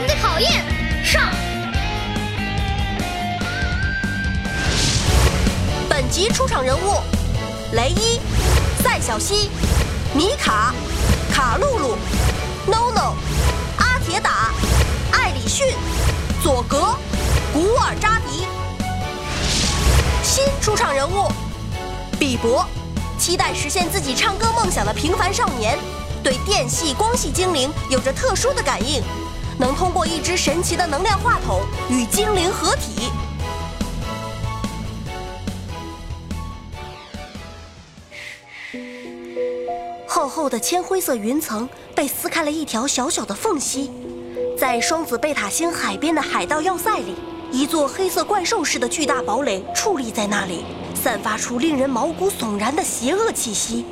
神的考验，上！本集出场人物：雷伊、赛小西、米卡、卡露露、NONO、阿铁打、艾里逊、佐格、古尔扎迪。新出场人物：比伯，期待实现自己唱歌梦想的平凡少年，对电系、光系精灵有着特殊的感应，能通过一只神奇的能量话筒与精灵合体。厚厚的铅灰色云层被撕开了一条小小的缝隙，在双子贝塔星海边的海盗要塞里，一座黑色怪兽似的巨大堡垒矗立在那里，散发出令人毛骨悚然的邪恶气息。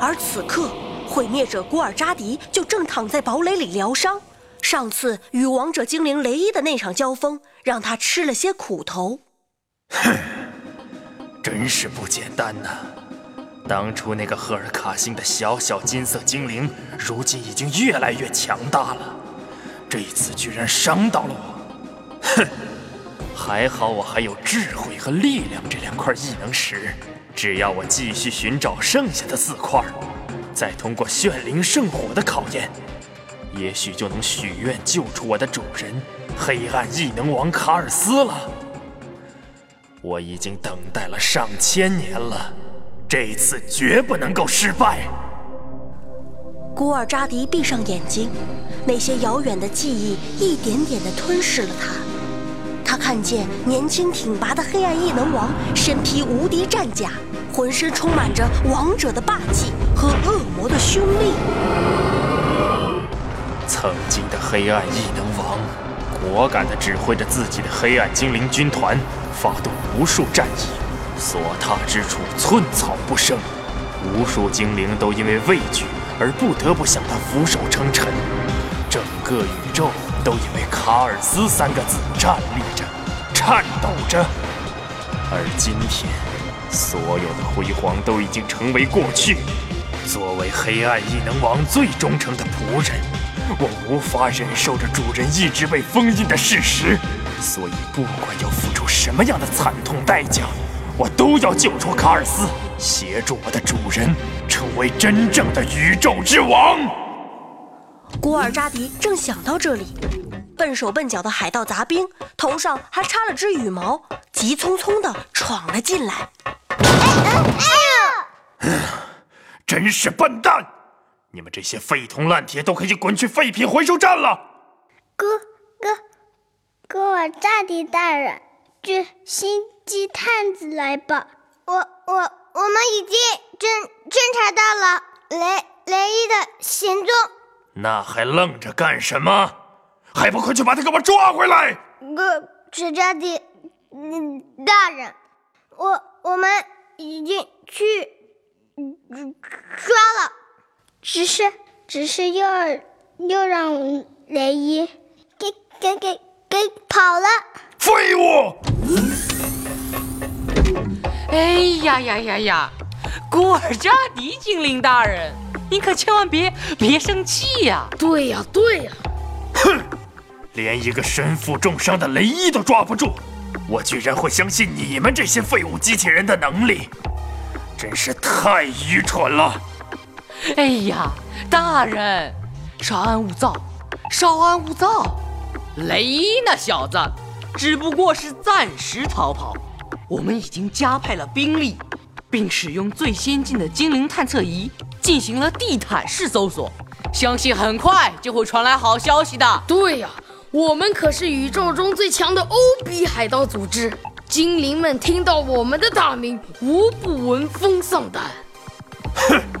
而此刻，毁灭者古尔扎迪就正躺在堡垒里疗伤。上次与王者精灵雷伊的那场交锋，让他吃了些苦头。哼，真是不简单呐！当初那个赫尔卡星的小小金色精灵，如今已经越来越强大了。这一次居然伤到了我，哼！还好我还有智慧和力量这两块异能石，只要我继续寻找剩下的四块，再通过炫灵圣火的考验，也许就能许愿救出我的主人黑暗异能王卡尔斯了。我已经等待了上千年了。这次绝不能够失败。古尔扎迪闭上眼睛，那些遥远的记忆一点点地吞噬了他。他看见年轻挺拔的黑暗异能王，身披无敌战甲，浑身充满着王者的霸气和恶魔的凶力。曾经的黑暗异能王，果敢地指挥着自己的黑暗精灵军团，发动无数战役。所踏之处，寸草不生，无数精灵都因为畏惧而不得不向他俯首称臣，整个宇宙都因为卡尔斯三个字站立着、颤抖着。而今天，所有的辉煌都已经成为过去。作为黑暗异能王最忠诚的仆人，我无法忍受着主人一直被封印的事实，所以不管要付出什么样的惨痛代价。我都要救出卡尔斯，协助我的主人成为真正的宇宙之王。古尔扎迪正想到这里，笨手笨脚的海盗杂兵头上还插了只羽毛，急匆匆地闯了进来。哎呀！真是笨蛋！你们这些废铜烂铁都可以滚去废品回收站了。古古古尔扎迪大人，这新。鸡探子来吧！我我我们已经侦侦查到了雷雷伊的行踪。那还愣着干什么？还不快去把他给我抓回来！哥，史扎迪，嗯，大人，我我们已经去抓了，只是只是又又让雷伊给给给给跑了。废物！哎呀呀呀呀！古尔扎迪精灵大人，你可千万别别生气呀！对呀对呀！哼，连一个身负重伤的雷伊都抓不住，我居然会相信你们这些废物机器人的能力，真是太愚蠢了！哎呀，大人，稍安勿躁，稍安勿躁。雷伊那小子只不过是暂时逃跑。我们已经加派了兵力，并使用最先进的精灵探测仪进行了地毯式搜索，相信很快就会传来好消息的。对呀，我们可是宇宙中最强的欧比海盗组织，精灵们听到我们的大名，无不闻风丧胆。哼，哼，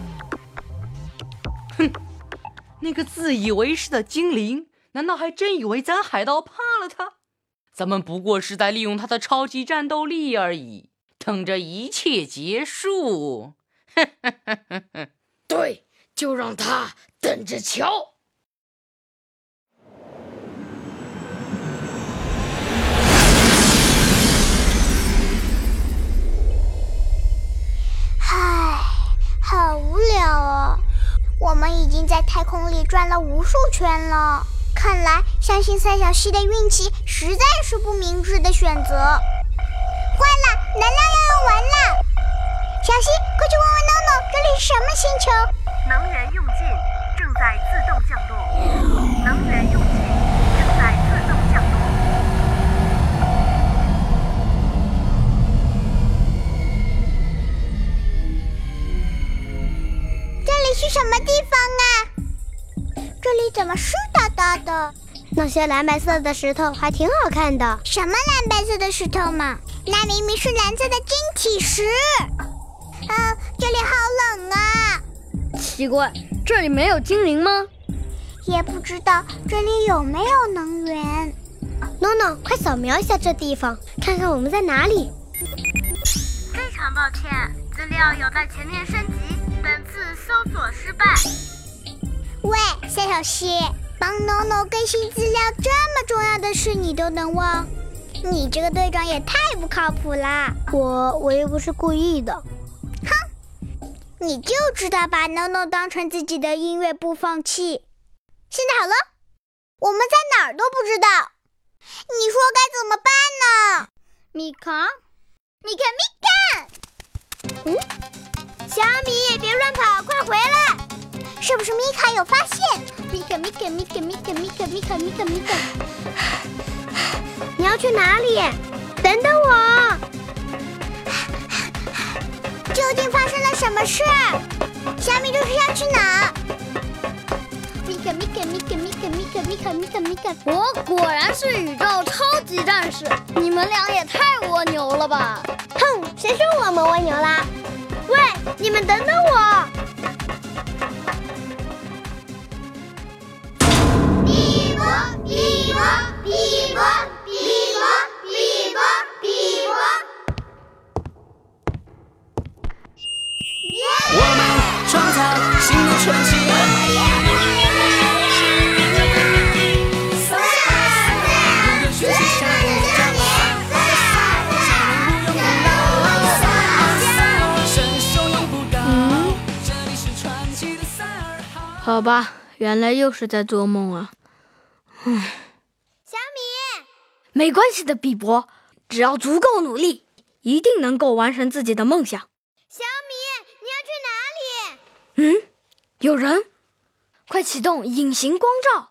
那个自以为是的精灵，难道还真以为咱海盗怕了他？咱们不过是在利用他的超级战斗力而已，等着一切结束。对，就让他等着瞧。空里转了无数圈了。看来相信赛小溪的运气实在是不明智的选择。坏了，能量要用完了！小溪，快去问问 NONO，这里是什么星球？能源用尽，正在自动降落。能源用尽，正在自动降落。这里是什么地方啊？这里怎么湿哒哒的？那些蓝白色的石头还挺好看的。什么蓝白色的石头嘛？那明明是蓝色的晶体石。啊，这里好冷啊！奇怪，这里没有精灵吗？也不知道这里有没有能源。NONO，快扫描一下这地方，看看我们在哪里。非常抱歉，资料有待全面升级，本次搜索失败。喂，夏小溪，帮 NONO 更新资料这么重要的事你都能忘？你这个队长也太不靠谱啦！我我又不是故意的。哼，你就知道把 NONO 当成自己的音乐播放器。现在好了，我们在哪儿都不知道，你说该怎么办呢？米卡，米卡，米卡！嗯，小米！是不是米卡有发现？米卡，米卡，米卡，米卡，米卡，米卡，米卡，米卡！你要去哪里？等等我！究竟发生了什么事？小米这是要去哪？米卡，米卡，米卡，米卡，米卡，米卡，米卡，米卡！我果然是宇宙超级战士，你们俩也太蜗牛了吧！哼，谁说我们蜗牛啦？喂，你们等等我！新的传奇。学习下步加伸手永不高。这里是传奇的赛尔号。好吧，原来又是在做梦啊！小米，没关系的，比伯，只要足够努力，一定能够完成自己的梦想。嗯，有人，快启动隐形光照。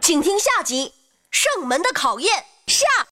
请听下集《圣门的考验》下。